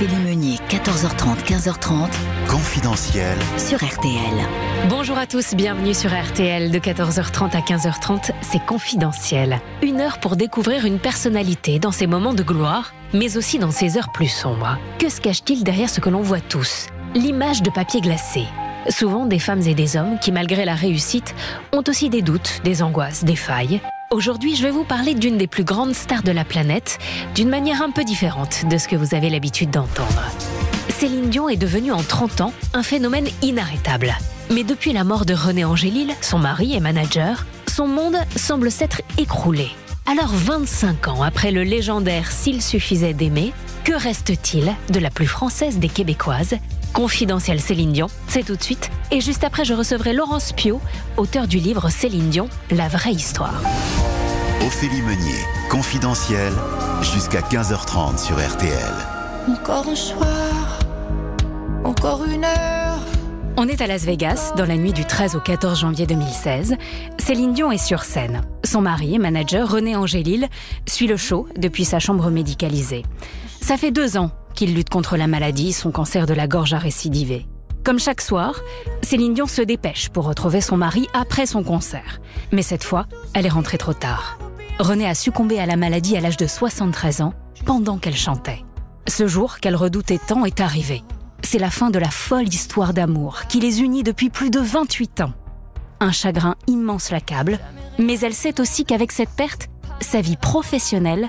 Ophélie Meunier, 14h30, 15h30. Confidentiel. Sur RTL. Bonjour à tous, bienvenue sur RTL de 14h30 à 15h30, c'est confidentiel. Une heure pour découvrir une personnalité dans ses moments de gloire, mais aussi dans ses heures plus sombres. Que se cache-t-il derrière ce que l'on voit tous? L'image de papier glacé. Souvent des femmes et des hommes qui, malgré la réussite, ont aussi des doutes, des angoisses, des failles. Aujourd'hui, je vais vous parler d'une des plus grandes stars de la planète, d'une manière un peu différente de ce que vous avez l'habitude d'entendre. Céline Dion est devenue en 30 ans un phénomène inarrêtable. Mais depuis la mort de René Angélil, son mari et manager, son monde semble s'être écroulé. Alors 25 ans après le légendaire S'il suffisait d'aimer, que reste-t-il de la plus française des Québécoises? Confidentiel Céline Dion, c'est tout de suite. Et juste après, je recevrai Laurence Pio, auteur du livre Céline Dion, La vraie histoire. Ophélie Meunier, confidentiel, jusqu'à 15h30 sur RTL. Encore un soir, encore une heure. On est à Las Vegas, dans la nuit du 13 au 14 janvier 2016. Céline Dion est sur scène. Son mari et manager, René Angélil, suit le show depuis sa chambre médicalisée. Ça fait deux ans qu'il lutte contre la maladie, son cancer de la gorge a récidivé. Comme chaque soir, Céline Dion se dépêche pour retrouver son mari après son concert. Mais cette fois, elle est rentrée trop tard. René a succombé à la maladie à l'âge de 73 ans, pendant qu'elle chantait. Ce jour qu'elle redoutait tant est arrivé. C'est la fin de la folle histoire d'amour qui les unit depuis plus de 28 ans. Un chagrin immense l'accable, mais elle sait aussi qu'avec cette perte, sa vie professionnelle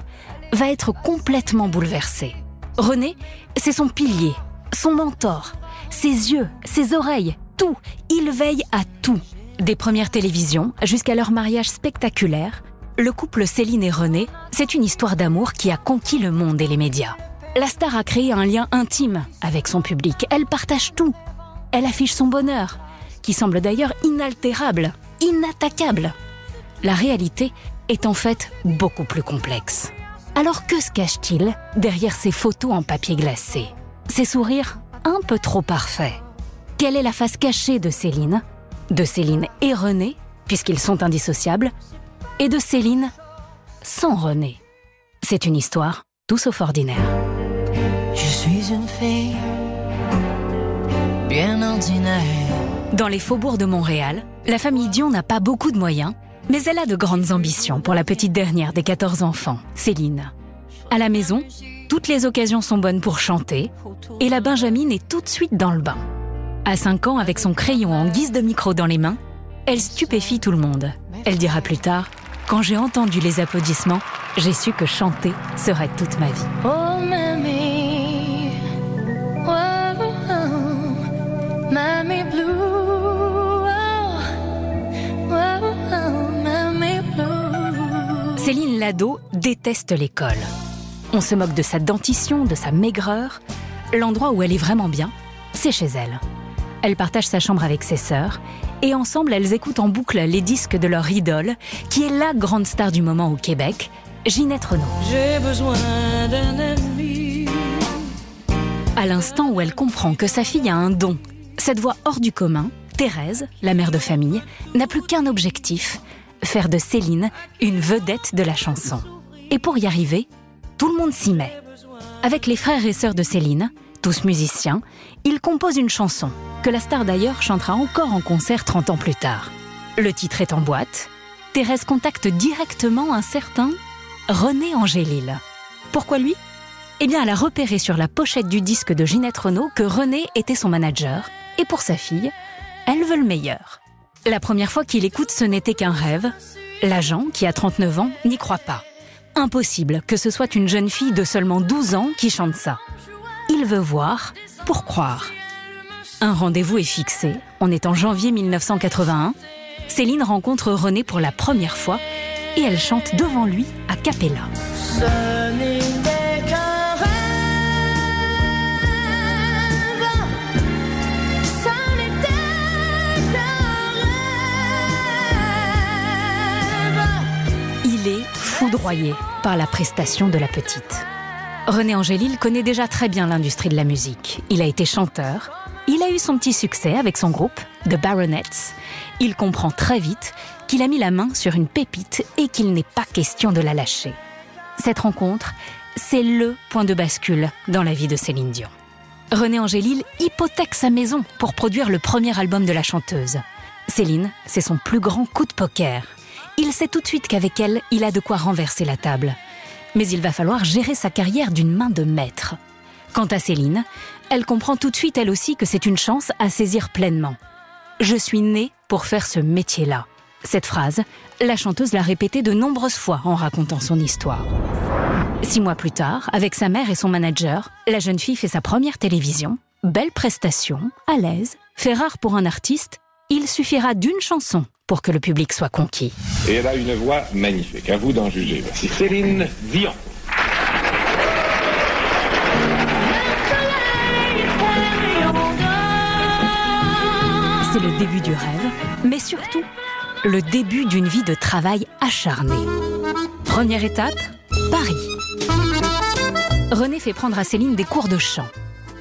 va être complètement bouleversée. René, c'est son pilier, son mentor, ses yeux, ses oreilles, tout. Il veille à tout. Des premières télévisions jusqu'à leur mariage spectaculaire, le couple Céline et René, c'est une histoire d'amour qui a conquis le monde et les médias. La star a créé un lien intime avec son public. Elle partage tout. Elle affiche son bonheur, qui semble d'ailleurs inaltérable, inattaquable. La réalité est en fait beaucoup plus complexe. Alors que se cache-t-il derrière ces photos en papier glacé? Ces sourires un peu trop parfaits Quelle est la face cachée de Céline De Céline et René, puisqu'ils sont indissociables, et de Céline sans René C'est une histoire tout sauf ordinaire. Je suis une fille bien ordinaire. Dans les faubourgs de Montréal, la famille Dion n'a pas beaucoup de moyens, mais elle a de grandes ambitions pour la petite dernière des 14 enfants, Céline. À la maison, toutes les occasions sont bonnes pour chanter, et la Benjamine est tout de suite dans le bain. À 5 ans, avec son crayon en guise de micro dans les mains, elle stupéfie tout le monde. Elle dira plus tard Quand j'ai entendu les applaudissements, j'ai su que chanter serait toute ma vie. Oh mamie, mamie blue, mamie blue. Céline Lado déteste l'école. On se moque de sa dentition, de sa maigreur. L'endroit où elle est vraiment bien, c'est chez elle. Elle partage sa chambre avec ses sœurs et ensemble elles écoutent en boucle les disques de leur idole, qui est la grande star du moment au Québec, Ginette Renault. J'ai besoin d'un ami. À l'instant où elle comprend que sa fille a un don, cette voix hors du commun, Thérèse, la mère de famille, n'a plus qu'un objectif, faire de Céline une vedette de la chanson. Et pour y arriver, tout le monde s'y met. Avec les frères et sœurs de Céline, tous musiciens, ils composent une chanson, que la star d'ailleurs chantera encore en concert 30 ans plus tard. Le titre est en boîte. Thérèse contacte directement un certain René Angélil. Pourquoi lui? Eh bien, elle a repéré sur la pochette du disque de Ginette Renault que René était son manager, et pour sa fille, elle veut le meilleur. La première fois qu'il écoute ce n'était qu'un rêve. L'agent, qui a 39 ans, n'y croit pas. Impossible que ce soit une jeune fille de seulement 12 ans qui chante ça. Il veut voir pour croire. Un rendez-vous est fixé. On est en janvier 1981. Céline rencontre René pour la première fois et elle chante devant lui à cappella. Il est foudroyé par la prestation de la petite. René Angélil connaît déjà très bien l'industrie de la musique. Il a été chanteur, eu son petit succès avec son groupe, The Baronets. Il comprend très vite qu'il a mis la main sur une pépite et qu'il n'est pas question de la lâcher. Cette rencontre c'est le point de bascule dans la vie de Céline Dion. René Angélil hypothèque sa maison pour produire le premier album de la chanteuse. Céline, c'est son plus grand coup de poker. Il sait tout de suite qu'avec elle, il a de quoi renverser la table. Mais il va falloir gérer sa carrière d'une main de maître. Quant à Céline, elle comprend tout de suite elle aussi que c'est une chance à saisir pleinement. Je suis née pour faire ce métier-là. Cette phrase, la chanteuse l'a répétée de nombreuses fois en racontant son histoire. Six mois plus tard, avec sa mère et son manager, la jeune fille fait sa première télévision. Belle prestation, à l'aise, fait rare pour un artiste, il suffira d'une chanson pour que le public soit conquis. Et elle a une voix magnifique. À vous d'en juger. Voici Céline Dion. Le début du rêve, mais surtout le début d'une vie de travail acharné. Première étape, Paris. René fait prendre à Céline des cours de chant.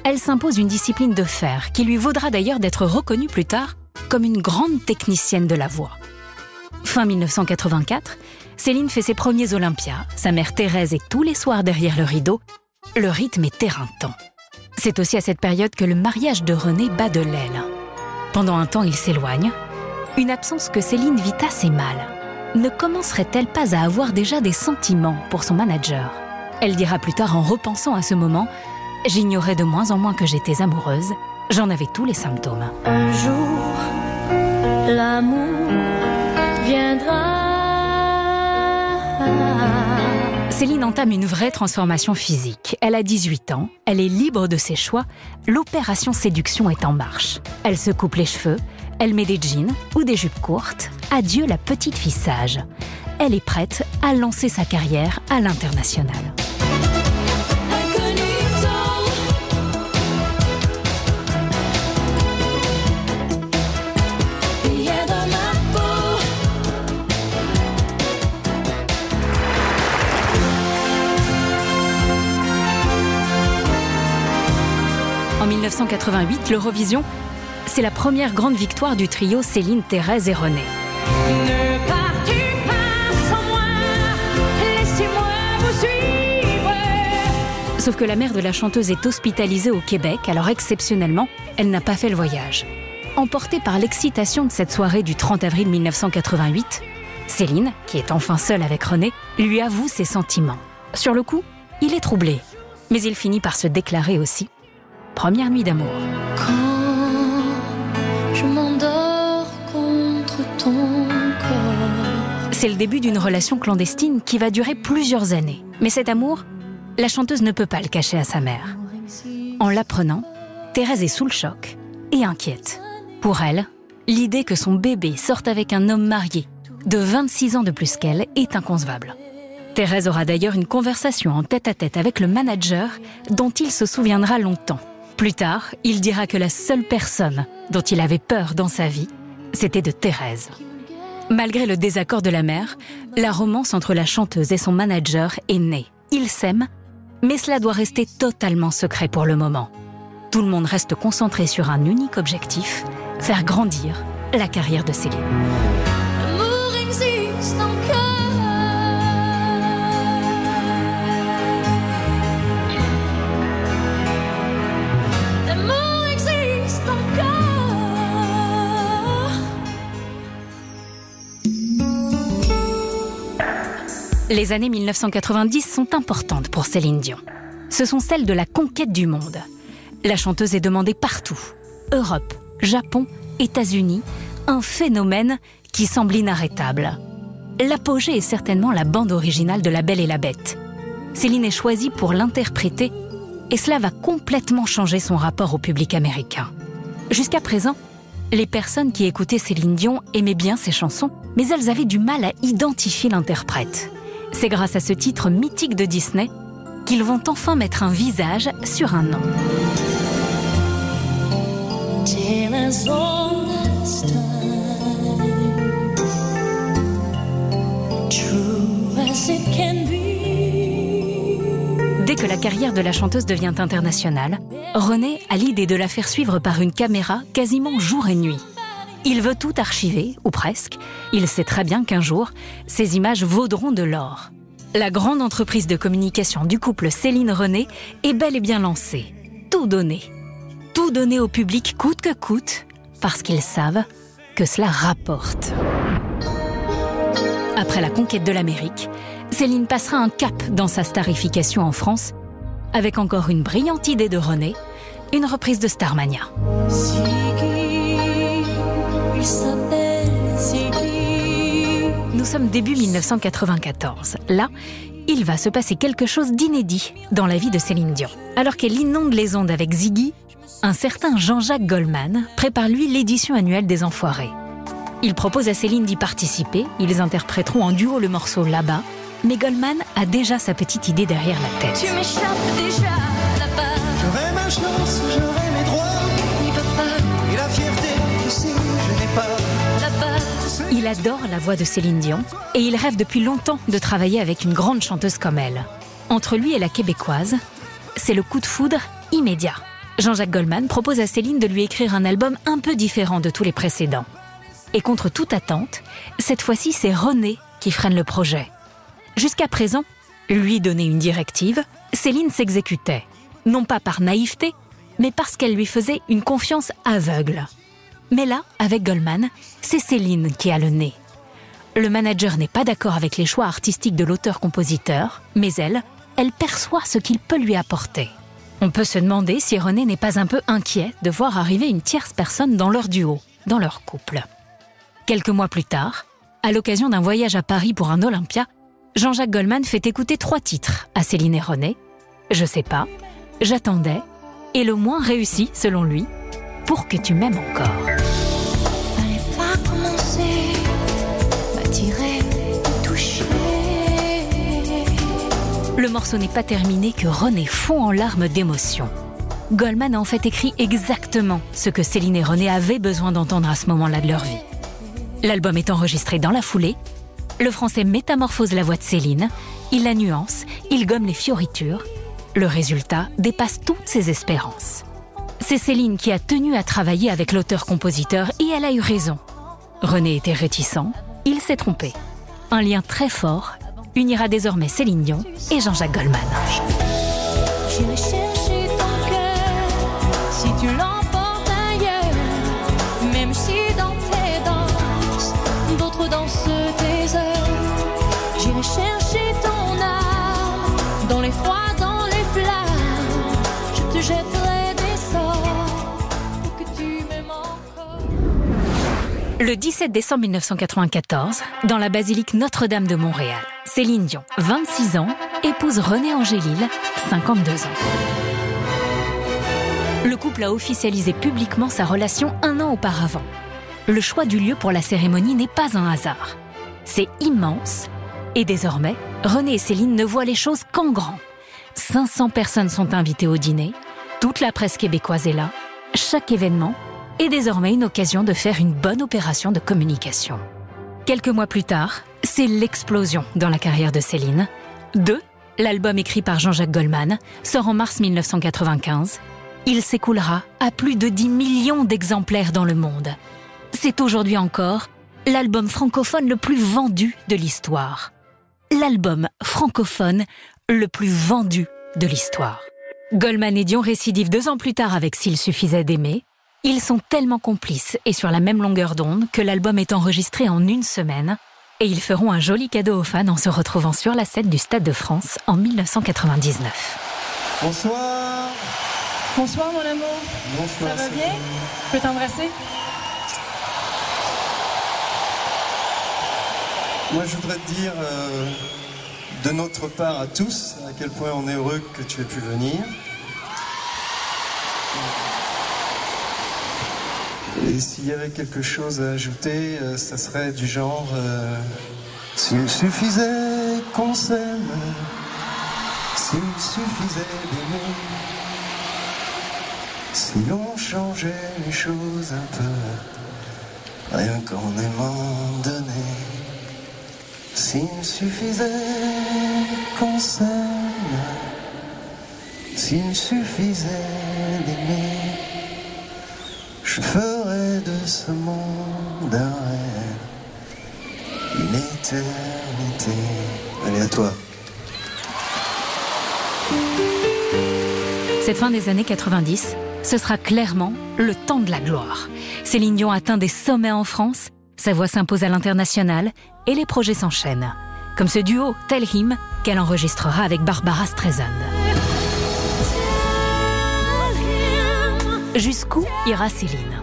Elle s'impose une discipline de fer qui lui vaudra d'ailleurs d'être reconnue plus tard comme une grande technicienne de la voix. Fin 1984, Céline fait ses premiers Olympias. Sa mère Thérèse est tous les soirs derrière le rideau. Le rythme est éreintant. C'est aussi à cette période que le mariage de René bat de l'aile. Pendant un temps, il s'éloigne. Une absence que Céline vit assez mal. Ne commencerait-elle pas à avoir déjà des sentiments pour son manager? Elle dira plus tard en repensant à ce moment J'ignorais de moins en moins que j'étais amoureuse. J'en avais tous les symptômes. Un jour, l'amour viendra. Céline entame une vraie transformation physique. Elle a 18 ans, elle est libre de ses choix, l'opération séduction est en marche. Elle se coupe les cheveux, elle met des jeans ou des jupes courtes. Adieu la petite fille sage. Elle est prête à lancer sa carrière à l'international. 1988, l'Eurovision, c'est la première grande victoire du trio Céline, Thérèse et René. Ne pars-tu pas sans moi? Laissez-moi vous suivre. Sauf que la mère de la chanteuse est hospitalisée au Québec, alors exceptionnellement, elle n'a pas fait le voyage. Emportée par l'excitation de cette soirée du 30 avril 1988, Céline, qui est enfin seule avec René, lui avoue ses sentiments. Sur le coup, il est troublé, mais il finit par se déclarer aussi. Première nuit d'amour. Quand je m'endors contre ton corps. C'est le début d'une relation clandestine qui va durer plusieurs années. Mais cet amour, la chanteuse ne peut pas le cacher à sa mère. En l'apprenant, Thérèse est sous le choc et inquiète. Pour elle, l'idée que son bébé sorte avec un homme marié de 26 ans de plus qu'elle est inconcevable. Thérèse aura d'ailleurs une conversation en tête-à-tête avec le manager dont il se souviendra longtemps. Plus tard, il dira que la seule personne dont il avait peur dans sa vie, c'était de Thérèse. Malgré le désaccord de la mère, la romance entre la chanteuse et son manager est née. Ils s'aiment, mais cela doit rester totalement secret pour le moment. Tout le monde reste concentré sur un unique objectif, faire grandir la carrière de Céline. Les années 1990 sont importantes pour Céline Dion. Ce sont celles de la conquête du monde. La chanteuse est demandée partout. Europe, Japon, États-Unis, un phénomène qui semble inarrêtable. L'apogée est certainement la bande originale de La Belle et la Bête. Céline est choisie pour l'interpréter et cela va complètement changer son rapport au public américain. Jusqu'à présent, les personnes qui écoutaient Céline Dion aimaient bien ses chansons, mais elles avaient du mal à identifier l'interprète. C'est grâce à ce titre mythique de Disney qu'ils vont enfin mettre un visage sur un nom. Dès que la carrière de la chanteuse devient internationale, René a l'idée de la faire suivre par une caméra quasiment jour et nuit. Il veut tout archiver, ou presque. Il sait très bien qu'un jour, ces images vaudront de l'or. la grande entreprise de communication du couple Céline-René est bel et bien lancée. Tout donner. Tout donner au public coûte que coûte, parce qu'ils savent que cela rapporte. Après la conquête de l'Amérique, Céline passera un cap dans sa starification en France, avec encore une brillante idée de René, une reprise de Starmania. Il s'appelle Ziggy. Nous sommes début 1994. Là, il va se passer quelque chose d'inédit dans la vie de Céline Dion. Alors qu'elle inonde les ondes avec Ziggy, un certain Jean-Jacques Goldman prépare lui l'édition annuelle des Enfoirés. Il propose à Céline d'y participer, ils interpréteront en duo le morceau Là-bas, mais Goldman a déjà sa petite idée derrière la tête. Tu m'échappes déjà là-bas. J'aurai ma chance, j'aurai adore la voix de Céline Dion et il rêve depuis longtemps de travailler avec une grande chanteuse comme elle. Entre lui et la québécoise, c'est le coup de foudre immédiat. Jean-Jacques Goldman propose à Céline de lui écrire un album un peu différent de tous les précédents. Et contre toute attente, cette fois-ci c'est René qui freine le projet. Jusqu'à présent, lui donner une directive, Céline s'exécutait. Non pas par naïveté, mais parce qu'elle lui faisait une confiance aveugle. Mais là, avec Goldman, c'est Céline qui a le nez. Le manager n'est pas d'accord avec les choix artistiques de l'auteur-compositeur, mais elle, elle perçoit ce qu'il peut lui apporter. On peut se demander si René n'est pas un peu inquiet de voir arriver une tierce personne dans leur duo, dans leur couple. Quelques mois plus tard, à l'occasion d'un voyage à Paris pour un Olympia, Jean-Jacques Goldman fait écouter trois titres à Céline et René. Je sais pas, J'attendais, et le moins réussi, selon lui, Pour que tu m'aimes encore. Le morceau n'est pas terminé que René fond en larmes d'émotion. Goldman a en fait écrit exactement ce que Céline et René avaient besoin d'entendre à ce moment-là de leur vie. L'album est enregistré dans la foulée. Le français métamorphose la voix de Céline, il la nuance, il gomme les fioritures. Le résultat dépasse toutes ses espérances. C'est Céline qui a tenu à travailler avec l'auteur-compositeur et elle a eu raison. René était réticent, il s'est trompé. Un lien très fort unira désormais Céline Dion et Jean-Jacques Goldman. J'irai chercher ton cœur si tu l'emportes ailleurs. Même si dans tes danses, d'autres dansent tes heures. J'irai chercher ton âme dans les froids, dans les flammes. Je te jetterai des sorts pour que tu m'aimes encore. Le 17 décembre 1994, dans la basilique Notre-Dame de Montréal, Céline Dion, 26 ans, épouse René Angélil, 52 ans. Le couple a officialisé publiquement sa relation un an auparavant. Le choix du lieu pour la cérémonie n'est pas un hasard. C'est immense. Et désormais, René et Céline ne voient les choses qu'en grand. 500 personnes sont invitées au dîner. Toute la presse québécoise est là. Chaque événement est désormais une occasion de faire une bonne opération de communication. Quelques mois plus tard, c'est l'explosion dans la carrière de Céline. 2. L'album écrit par Jean-Jacques Goldman sort en mars 1995. Il s'écoulera à plus de 10 millions d'exemplaires dans le monde. C'est aujourd'hui encore l'album francophone le plus vendu de l'histoire. L'album francophone le plus vendu de l'histoire. Goldman et Dion récidivent deux ans plus tard avec S'il suffisait d'aimer. Ils sont tellement complices et sur la même longueur d'onde que l'album est enregistré en une semaine et ils feront un joli cadeau aux fans en se retrouvant sur la scène du Stade de France en 1999. Bonsoir. Bonsoir mon amour. Bonsoir. Ça va bien? Je peux t'embrasser? Moi, je voudrais te dire euh, de notre part à tous à quel point on est heureux que tu aies pu venir. Et s'il y avait quelque chose à ajouter, euh, ça serait du genre euh, S'il suffisait qu'on s'aime, s'il suffisait d'aimer, si l'on changeait les choses un peu, rien qu'en aimant donner. S'il suffisait qu'on s'aime, s'il suffisait d'aimer, je ferais ce à toi. Cette fin des années 90, ce sera clairement le temps de la gloire. Céline Dion atteint des sommets en France, sa voix s'impose à l'international et les projets s'enchaînent. Comme ce duo Tell Him qu'elle enregistrera avec Barbara Streisand. Jusqu'où ira Céline?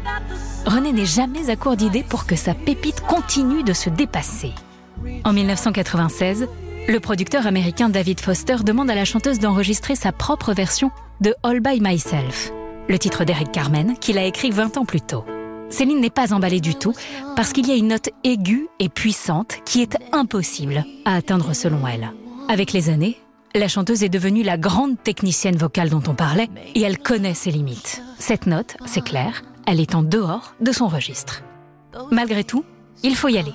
René n'est jamais à court d'idées pour que sa pépite continue de se dépasser. En 1996, le producteur américain David Foster demande à la chanteuse d'enregistrer sa propre version de All By Myself, le titre d'Eric Carmen qu'il a écrit 20 ans plus tôt. Céline n'est pas emballée du tout parce qu'il y a une note aiguë et puissante qui est impossible à atteindre selon elle. Avec les années, la chanteuse est devenue la grande technicienne vocale dont on parlait et elle connaît ses limites. Cette note, c'est clair, elle est en dehors de son registre. Malgré tout, il faut y aller.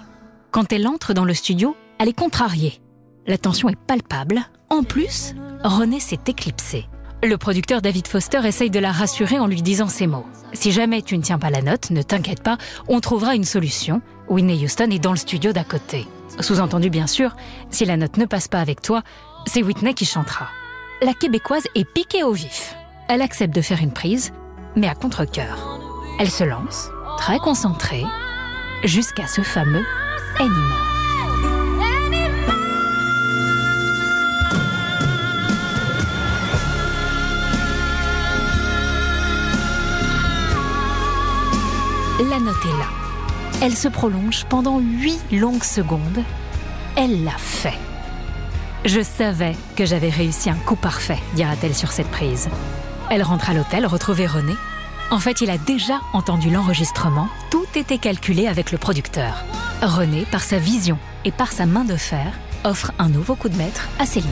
Quand elle entre dans le studio, elle est contrariée. La tension est palpable. En plus, René s'est éclipsé. Le producteur David Foster essaye de la rassurer en lui disant ces mots. Si jamais tu ne tiens pas la note, ne t'inquiète pas, on trouvera une solution. Whitney Houston est dans le studio d'à côté. Sous-entendu bien sûr, si la note ne passe pas avec toi, c'est Whitney qui chantera. La québécoise est piquée au vif. Elle accepte de faire une prise, mais à contre-coeur. Elle se lance, très concentrée, jusqu'à ce fameux Anymore. La note est là. Elle se prolonge pendant huit longues secondes. Elle l'a fait. Je savais que j'avais réussi un coup parfait, dira-t-elle sur cette prise. Elle rentre à l'hôtel retrouver René. En fait, il a déjà entendu l'enregistrement. Tout était calculé avec le producteur. René, par sa vision et par sa main de fer, offre un nouveau coup de maître à Céline.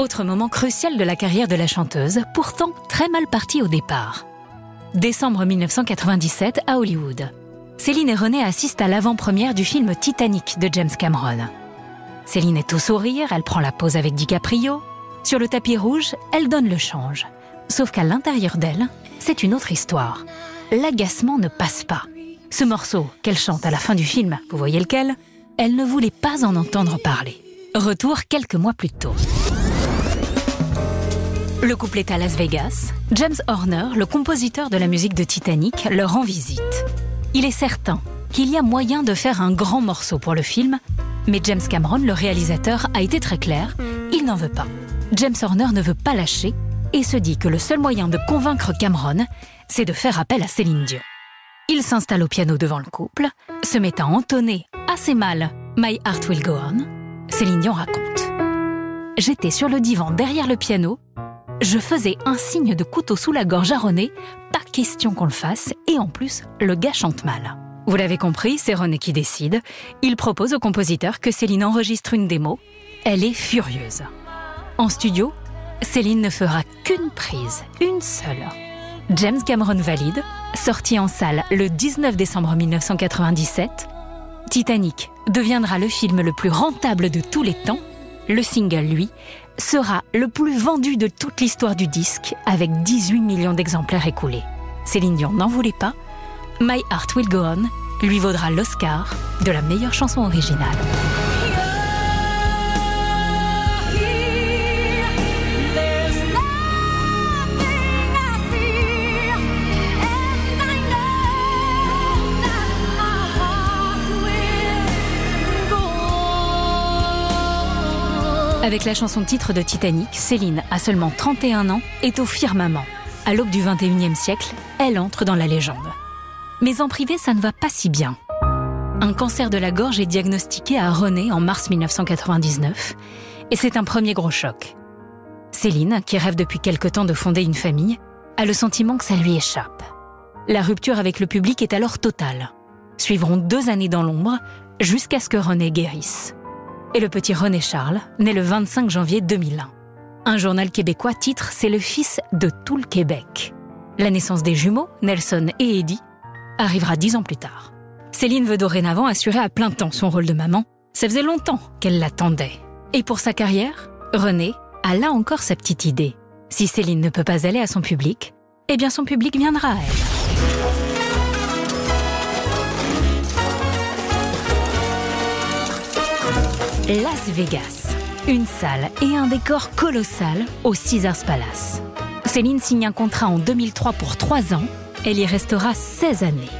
Autre moment crucial de la carrière de la chanteuse, pourtant très mal partie au départ. Décembre 1997 à Hollywood. Céline et René assistent à l'avant-première du film Titanic de James Cameron. Céline est au sourire, elle prend la pose avec DiCaprio. Sur le tapis rouge, elle donne le change. Sauf qu'à l'intérieur d'elle, c'est une autre histoire. L'agacement ne passe pas. Ce morceau qu'elle chante à la fin du film, vous voyez lequel? Elle ne voulait pas en entendre parler. Retour quelques mois plus tôt. Le couple est à Las Vegas. James Horner, le compositeur de la musique de Titanic, leur rend visite. Il est certain qu'il y a moyen de faire un grand morceau pour le film, mais James Cameron, le réalisateur, a été très clair, il n'en veut pas. James Horner ne veut pas lâcher et se dit que le seul moyen de convaincre Cameron, c'est de faire appel à Céline Dion. Il s'installe au piano devant le couple, se met à entonner assez mal My Heart Will Go On. Céline Dion raconte. J'étais sur le divan derrière le piano je faisais un signe de couteau sous la gorge à René, pas question qu'on le fasse, et en plus, le gars chante mal. Vous l'avez compris, c'est René qui décide. Il propose au compositeur que Céline enregistre une démo. Elle est furieuse. En studio, Céline ne fera qu'une prise, une seule. James Cameron valide, sorti en salle le 19 décembre 1997. Titanic deviendra le film le plus rentable de tous les temps. Le single, lui, sera le plus vendu de toute l'histoire du disque avec 18 millions d'exemplaires écoulés. Céline Dion n'en voulait pas. My Heart Will Go On lui vaudra l'Oscar de la meilleure chanson originale. Avec la chanson titre de Titanic, Céline, à seulement 31 ans, est au firmament. À l'aube du 21e siècle, elle entre dans la légende. Mais en privé, ça ne va pas si bien. un cancer de la gorge est diagnostiqué à René en mars 1999 et c'est un premier gros choc. Céline, qui rêve depuis quelque temps de fonder une famille, a le sentiment que ça lui échappe. La rupture avec le public est alors totale. Suivront deux années dans l'ombre jusqu'à ce que René guérisse. Et le petit René Charles naît le 25 janvier 2001. Un journal québécois titre C'est le fils de tout le Québec. La naissance des jumeaux, Nelson et Eddie, arrivera dix ans plus tard. Céline veut dorénavant assurer à plein temps son rôle de maman. Ça faisait longtemps qu'elle l'attendait. Et pour sa carrière, René a là encore sa petite idée. Si Céline ne peut pas aller à son public, eh bien son public viendra à elle. Las Vegas. Une salle et un décor colossal au Caesars Palace. Céline signe un contrat en 2003 pour 3 ans. Elle y restera 16 années.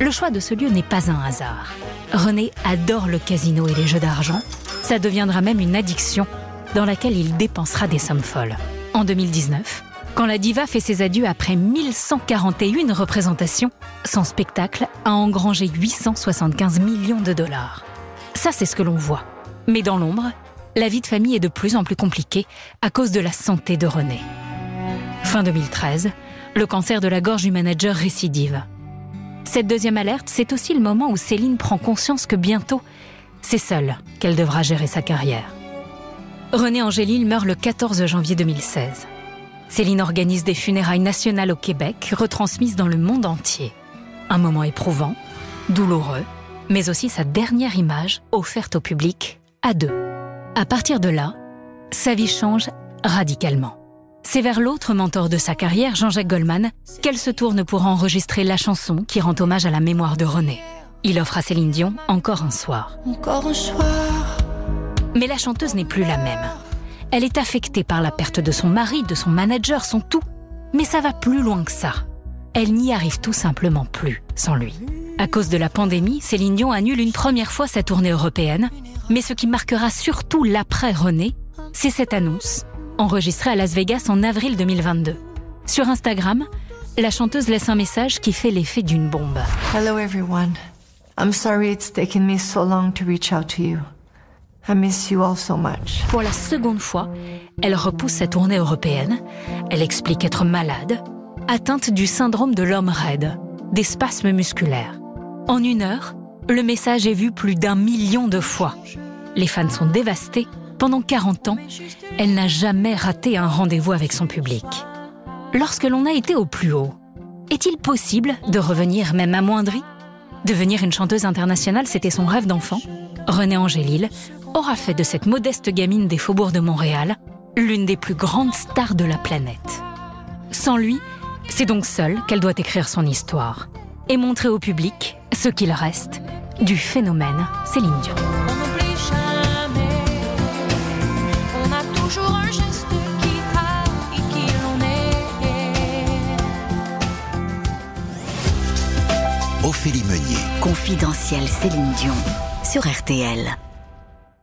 Le choix de ce lieu n'est pas un hasard. René adore le casino et les jeux d'argent. Ça deviendra même une addiction dans laquelle il dépensera des sommes folles. En 2019, quand la diva fait ses adieux après 1141 représentations, son spectacle a engrangé 875 millions de dollars. Ça, c'est ce que l'on voit. Mais dans l'ombre, la vie de famille est de plus en plus compliquée à cause de la santé de René. Fin 2013, le cancer de la gorge du manager récidive. Cette deuxième alerte, c'est aussi le moment où Céline prend conscience que bientôt, c'est seule qu'elle devra gérer sa carrière. René Angélil meurt le 14 janvier 2016. Céline organise des funérailles nationales au Québec, retransmises dans le monde entier. Un moment éprouvant, douloureux, mais aussi sa dernière image offerte au public à deux. À partir de là, sa vie change radicalement. C'est vers l'autre mentor de sa carrière, Jean-Jacques Goldman, qu'elle se tourne pour enregistrer la chanson qui rend hommage à la mémoire de René. Il offre à Céline Dion encore un soir. Encore un soir. Mais la chanteuse n'est plus la même. Elle est affectée par la perte de son mari, de son manager, son tout. Mais ça va plus loin que ça. Elle n'y arrive tout simplement plus sans lui. À cause de la pandémie, Céline Dion annule une première fois sa tournée européenne. Mais ce qui marquera surtout l'après René, c'est cette annonce, enregistrée à Las Vegas en avril 2022. Sur Instagram, la chanteuse laisse un message qui fait l'effet d'une bombe. Hello everyone. I'm sorry it's taken me so long to reach out to you. I miss you all so much. Pour la seconde fois, elle repousse sa tournée européenne. Elle explique être malade, atteinte du syndrome de l'homme raide, des spasmes musculaires. En une heure, le message est vu plus d'un million de fois. Les fans sont dévastés. Pendant 40 ans, elle n'a jamais raté un rendez-vous avec son public. Lorsque l'on a été au plus haut, est-il possible de revenir même amoindri? Devenir une chanteuse internationale, c'était son rêve d'enfant. René Angélil aura fait de cette modeste gamine des faubourgs de Montréal l'une des plus grandes stars de la planète. Sans lui, c'est donc seule qu'elle doit écrire son histoire et montrer au public ce qu'il reste du phénomène Céline Dion. On n'oublie jamais. On a toujours un geste qui trahit qui l'on est. Ophélie Meunier. Confidentiel Céline Dion sur RTL.